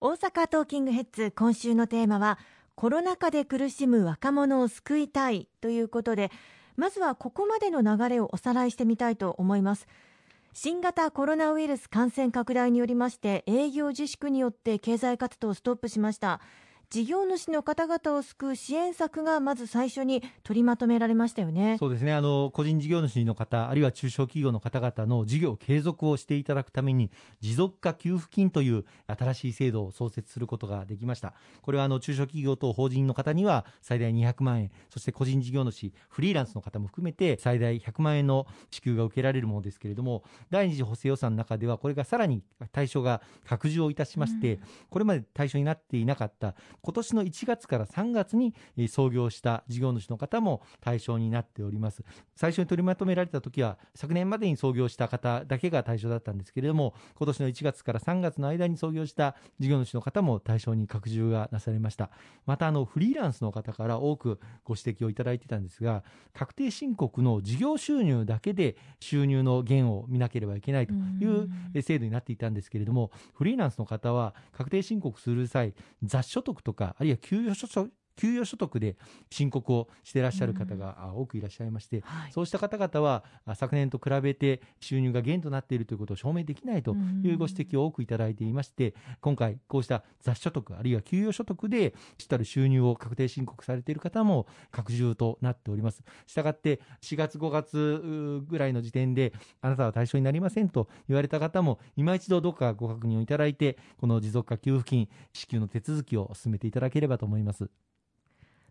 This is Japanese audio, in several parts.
大阪トーキングヘッズ今週のテーマはコロナ禍で苦しむ若者を救いたいということでまずはここまでの流れをおさらいしてみたいと思います。新型コロナウイルス感染拡大によりまして営業自粛によって経済活動をストップしました。事業主の方々を救う支援策がまず最初に取りまとめられましたよね。そうですね。あの個人事業主の方、あるいは中小企業の方々の事業継続をしていただくために、持続化給付金という新しい制度を創設することができました。これはあの中小企業と法人の方には最大200万円、そして個人事業主、フリーランスの方も含めて最大100万円の支給が受けられるものですけれども、第二次補正予算の中では、これがさらに対象が拡充をいたしまして、うん、これまで対象になっていなかった今年の1月から3月に創業した事業主の方も対象になっております。最初に取りまとめられた時は、昨年までに創業した方だけが対象だったんですけれども、今年の1月から3月の間に創業した事業主の方も対象に拡充がなされました。また、あの、フリーランスの方から多くご指摘をいただいてたんですが、確定申告の事業収入だけで収入の減を見なければいけないという制度になっていたんですけれども、フリーランスの方は確定申告する際、雑所得とか、あるいは給与所給与所得で申告をしていらっしゃる方が多くいらっしゃいまして、はい、そうした方々は昨年と比べて収入が減となっているということを証明できないというご指摘を多くいただいていまして、今回、こうした雑所得、あるいは給与所得で主たる収入を確定申告されている方も拡充となっております。したがって、4月、5月ぐらいの時点で、あなたは対象になりませんと言われた方も、今一度どうかご確認をいただいて、この持続化給付金支給の手続きを進めていただければと思います。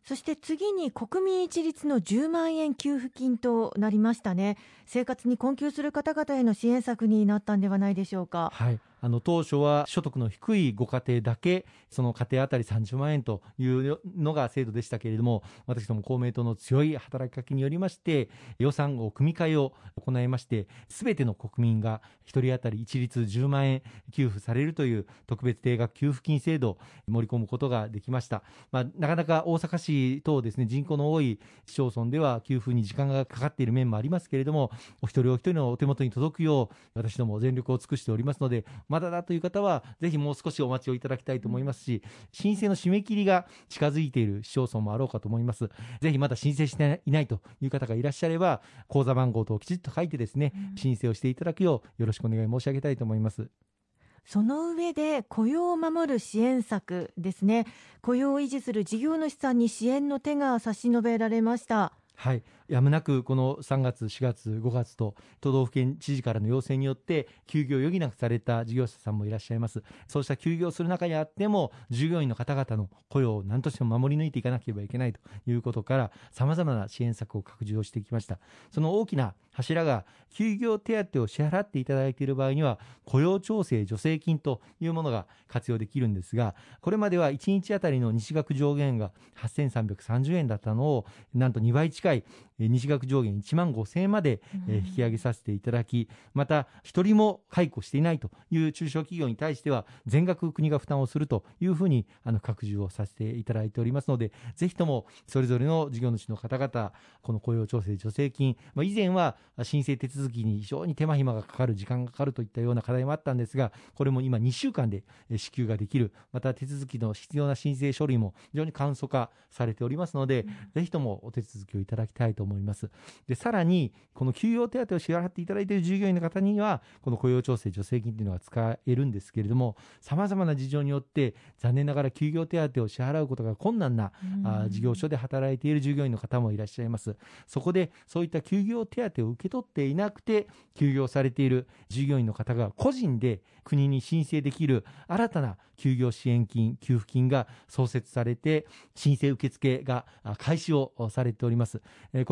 そして次に国民一律の10万円給付金となりましたね生活に困窮する方々への支援策になったんではないでしょうか。はいあの当初は所得の低いご家庭だけ、その家庭当たり30万円というのが制度でしたけれども、私ども公明党の強い働きかけによりまして、予算を組み替えを行いまして、すべての国民が1人当たり一律10万円給付されるという特別定額給付金制度を盛り込むことができました。まあ、なかなか大阪市等ですね、人口の多い市町村では給付に時間がかかっている面もありますけれども、お一人お一人のお手元に届くよう、私ども全力を尽くしておりますので、まだだという方は、ぜひもう少しお待ちをいただきたいと思いますし、申請の締め切りが近づいている市町村もあろうかと思います。ぜひまだ申請していないという方がいらっしゃれば、口座番号等をきちっと書いてですね、申請をしていただくようよろしくお願い申し上げたいと思います。その上で雇用を守る支援策ですね雇用を維持する事業主さんに支援の手が差し伸べられましたはいやむなくこの3月、4月、5月と都道府県知事からの要請によって休業を余儀なくされた事業者さんもいらっしゃいます。そうした休業する中にあっても従業員の方々の雇用を何としても守り抜いていかなければいけないということから様々な支援策を拡充をしてきました。その大きな柱が休業手当を支払っていただいている場合には雇用調整助成金というものが活用できるんですがこれまでは1日当たりの日額上限が8330円だったのをなんと2倍近い日額上限1万5000円まで引き上げさせていただき、また、一人も解雇していないという中小企業に対しては、全額国が負担をするというふうに、あの、拡充をさせていただいておりますので、ぜひとも、それぞれの事業主の方々、この雇用調整助成金、まあ、以前は申請手続きに非常に手間暇がかかる、時間がかかるといったような課題もあったんですが、これも今2週間で支給ができる、また手続きの必要な申請書類も非常に簡素化されておりますので、うん、ぜひともお手続きをいただきたいと思います。で、さらに、この休養手当を支払っていただいている従業員の方には、この雇用調整助成金というのが使えるんですけれども、様々な事情によって、残念ながら休業手当を支払うことが困難な、あ事業所で働いている従業員の方もいらっしゃいます。そこで、そういった休業手当を受け取っていなくて、休業されている従業員の方が個人で国に申請できる新たな休業支援金、給付金が創設されて、申請受付が開始をされております。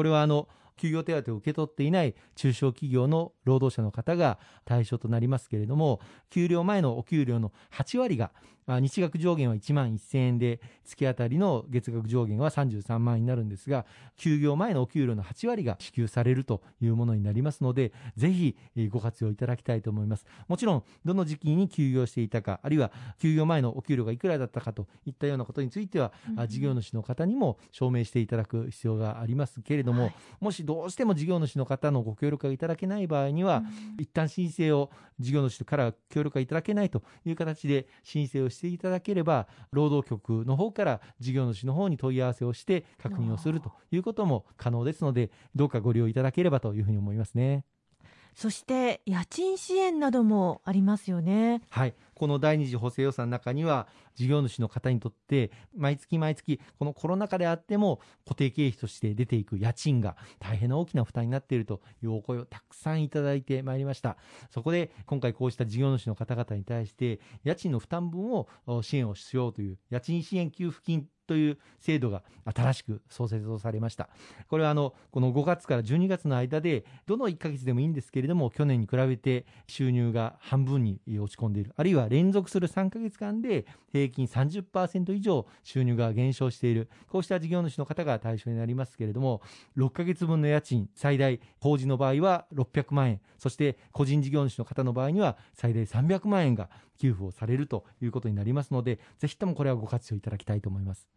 これはあの、休業手当を受け取っていない中小企業の労働者の方が対象となりますけれども、給料前のお給料の8割が日額上限は1万1000円で、月当たりの月額上限は33万円になるんですが、休業前のお給料の8割が支給されるというものになりますので、ぜひご活用いただきたいと思います。もちろん、どの時期に休業していたか、あるいは休業前のお給料がいくらだったかといったようなことについては、うん、事業主の方にも証明していただく必要がありますけれども、はい、もししどうしても事業主の方のご協力がいただけない場合には、うん、一旦申請を事業主から協力がいただけないという形で申請をしていただければ、労働局の方から事業主の方に問い合わせをして確認をするということも可能ですので、どうかご利用いただければというふうに思いますね。そして家賃支援などもありますよね。はい。この第二次補正予算の中には、事業主の方にとって、毎月毎月、このコロナ禍であっても、固定経費として出ていく家賃が大変な大きな負担になっているというお声をたくさんいただいてまいりました。そこで、今回こうした事業主の方々に対して、家賃の負担分を支援をしようという、家賃支援給付金という制度が新しく創設をされました。これはあの、この5月から12月の間で、どの1ヶ月でもいいんですけれども、去年に比べて収入が半分に落ち込んでいる。あるいは連続する3ヶ月間で平均30%以上収入が減少している。こうした事業主の方が対象になりますけれども、6ヶ月分の家賃、最大、法人の場合は600万円、そして個人事業主の方の場合には最大300万円が給付をされるということになりますので、ぜひともこれはご活用いただきたいと思います。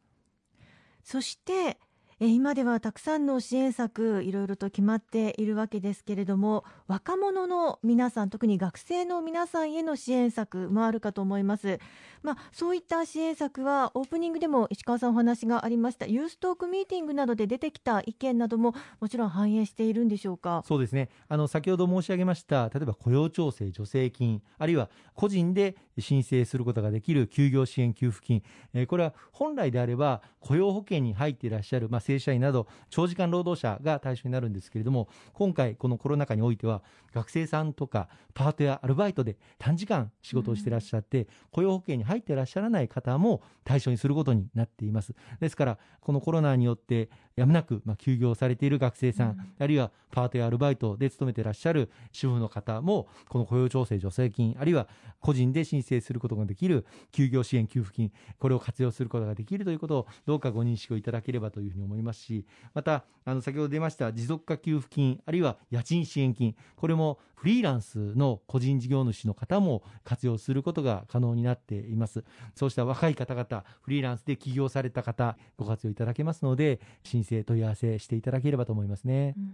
そして今ではたくさんの支援策いろいろと決まっているわけですけれども若者の皆さん特に学生の皆さんへの支援策もあるかと思います、まあ、そういった支援策はオープニングでも石川さんお話がありましたユーストークミーティングなどで出てきた意見などももちろん反映しているんでしょうか？そうですね。あの先ほど申し上げました例えば雇用調整助成金あるいは個人で申請することができる休業支援給付金、えー、これは本来であれば雇用保険に入っていらっしゃる、まあ、正社員など長時間労働者が対象になるんですけれども今回このコロナ禍においては学生さんとかパートやアルバイトで短時間仕事をしていらっしゃって、うん、雇用保険に入っていらっしゃらない方も対象にすることになっています。ですからこのコロナによってやむなく、まあ、休業されている学生さん、うん、あるいはパートやアルバイトで勤めていらっしゃる主婦の方もこの雇用調整助成金あるいは個人で申請することができる休業支援給付金これを活用することができるということをどうかご認識をいただければというふうに思いますしまたあの先ほど出ました持続化給付金あるいは家賃支援金これもフリーランスの個人事業主の方も活用することが可能になっています。そうした若い方々フリーランスで起業された方ご活用いただけますので申請問い合わせしていただければと思いますね、うん、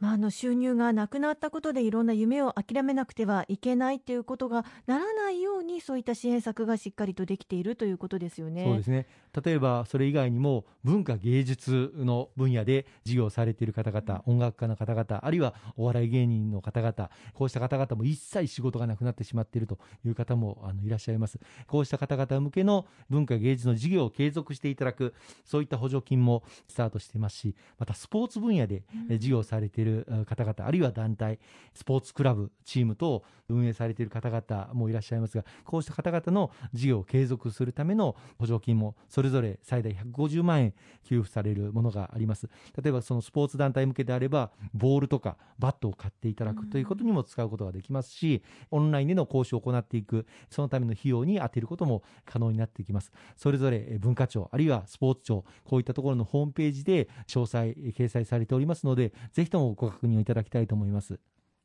まあ、あの収入がなくなったことでいろんな夢を諦めなくてはいけないということがならないようにそういった支援策がしっかりとできているということですよね。そうですね。例えばそれ以外にも文化芸術の分野で事業されている方々、音楽家の方々あるいはお笑い芸人の方々こうした方々も一切仕事がなくなってしまっているという方もあのいらっしゃいます。こうした方々向けの文化芸術の事業を継続していただくそういった補助金もスタートしていますしまたスポーツ分野で事業されている方々、あるいは団体スポーツクラブチーム等運営されている方々もいらっしゃいますがこうした方々の事業を継続するための補助金もそれぞれ最大150万円給付されるものがあります。例えばそのスポーツ団体向けであればボールとかバットを買っていただくということにも使うことができますしオンラインでの講習を行っていくそのための費用に充てることも可能になってきます。それぞれ文化庁あるいはスポーツ庁こういったところのホームページで詳細掲載されておりますのでぜひともご確認をいただきたいと思います。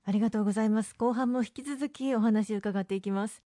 ありがとうございます。後半も引き続きお話を伺っていきます